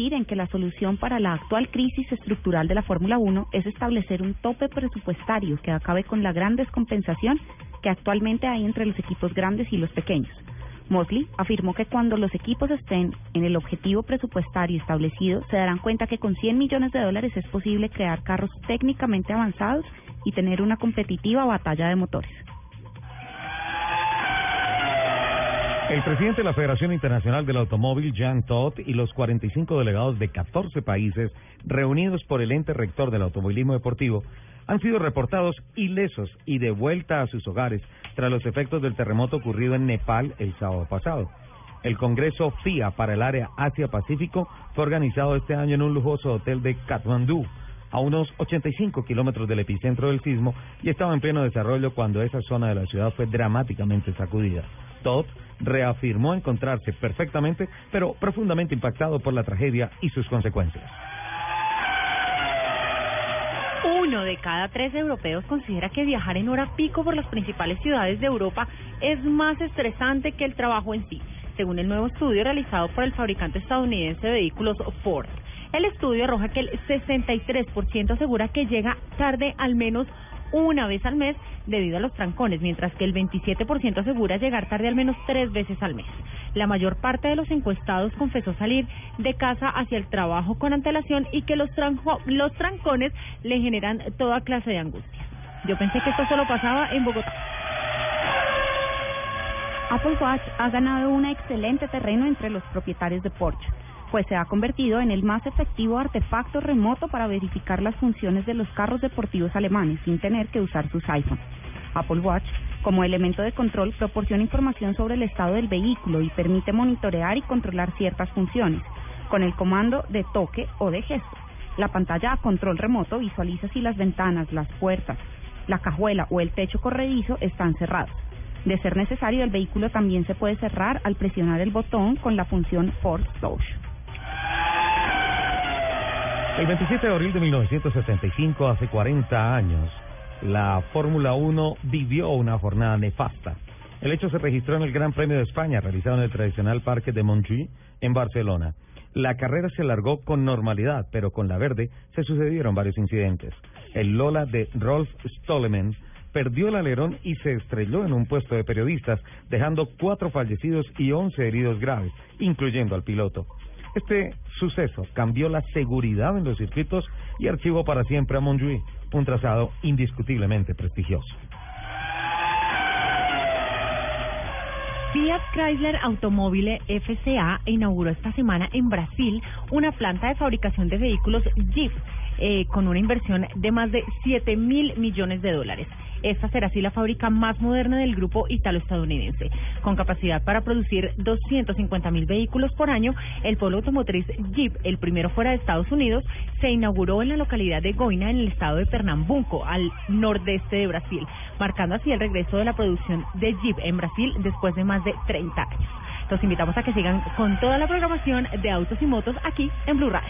En que la solución para la actual crisis estructural de la Fórmula 1 es establecer un tope presupuestario que acabe con la gran descompensación que actualmente hay entre los equipos grandes y los pequeños. Mosley afirmó que cuando los equipos estén en el objetivo presupuestario establecido, se darán cuenta que con 100 millones de dólares es posible crear carros técnicamente avanzados y tener una competitiva batalla de motores. El presidente de la Federación Internacional del Automóvil, Jean Todt, y los 45 delegados de 14 países reunidos por el ente rector del automovilismo deportivo han sido reportados ilesos y de vuelta a sus hogares tras los efectos del terremoto ocurrido en Nepal el sábado pasado. El Congreso FIA para el área Asia-Pacífico fue organizado este año en un lujoso hotel de Kathmandú, a unos 85 kilómetros del epicentro del sismo, y estaba en pleno desarrollo cuando esa zona de la ciudad fue dramáticamente sacudida. Todd reafirmó encontrarse perfectamente, pero profundamente impactado por la tragedia y sus consecuencias. Uno de cada tres europeos considera que viajar en hora pico por las principales ciudades de Europa es más estresante que el trabajo en sí, según el nuevo estudio realizado por el fabricante estadounidense de vehículos Ford. El estudio arroja que el 63% asegura que llega tarde al menos una vez al mes debido a los trancones, mientras que el 27% asegura llegar tarde al menos tres veces al mes. La mayor parte de los encuestados confesó salir de casa hacia el trabajo con antelación y que los, tranjo- los trancones le generan toda clase de angustia. Yo pensé que esto solo pasaba en Bogotá. Apple Watch ha ganado un excelente terreno entre los propietarios de Porsche, pues se ha convertido en el más efectivo artefacto remoto para verificar las funciones de los carros deportivos alemanes sin tener que usar sus iPhones. Apple Watch, como elemento de control, proporciona información sobre el estado del vehículo y permite monitorear y controlar ciertas funciones, con el comando de toque o de gesto. La pantalla a control remoto visualiza si las ventanas, las puertas, la cajuela o el techo corredizo están cerrados. De ser necesario, el vehículo también se puede cerrar al presionar el botón con la función Force Close. El 27 de abril de 1975, hace 40 años, la Fórmula 1 vivió una jornada nefasta. El hecho se registró en el Gran Premio de España, realizado en el tradicional Parque de Montjuïc, en Barcelona. La carrera se largó con normalidad, pero con la verde se sucedieron varios incidentes. El Lola de Rolf Stolleman perdió el alerón y se estrelló en un puesto de periodistas, dejando cuatro fallecidos y once heridos graves, incluyendo al piloto. Este suceso cambió la seguridad en los circuitos y archivó para siempre a Montjuïc, un trazado indiscutiblemente prestigioso. Fiat Chrysler Automobile FCA inauguró esta semana en Brasil una planta de fabricación de vehículos Jeep eh, con una inversión de más de 7 mil millones de dólares. Esta será así la fábrica más moderna del grupo italo-estadounidense. Con capacidad para producir 250 mil vehículos por año, el polo automotriz Jeep, el primero fuera de Estados Unidos, se inauguró en la localidad de Goiânia, en el estado de Pernambuco, al nordeste de Brasil, marcando así el regreso de la producción de Jeep en Brasil después de más de 30 años. Los invitamos a que sigan con toda la programación de Autos y Motos aquí en Blue Radio.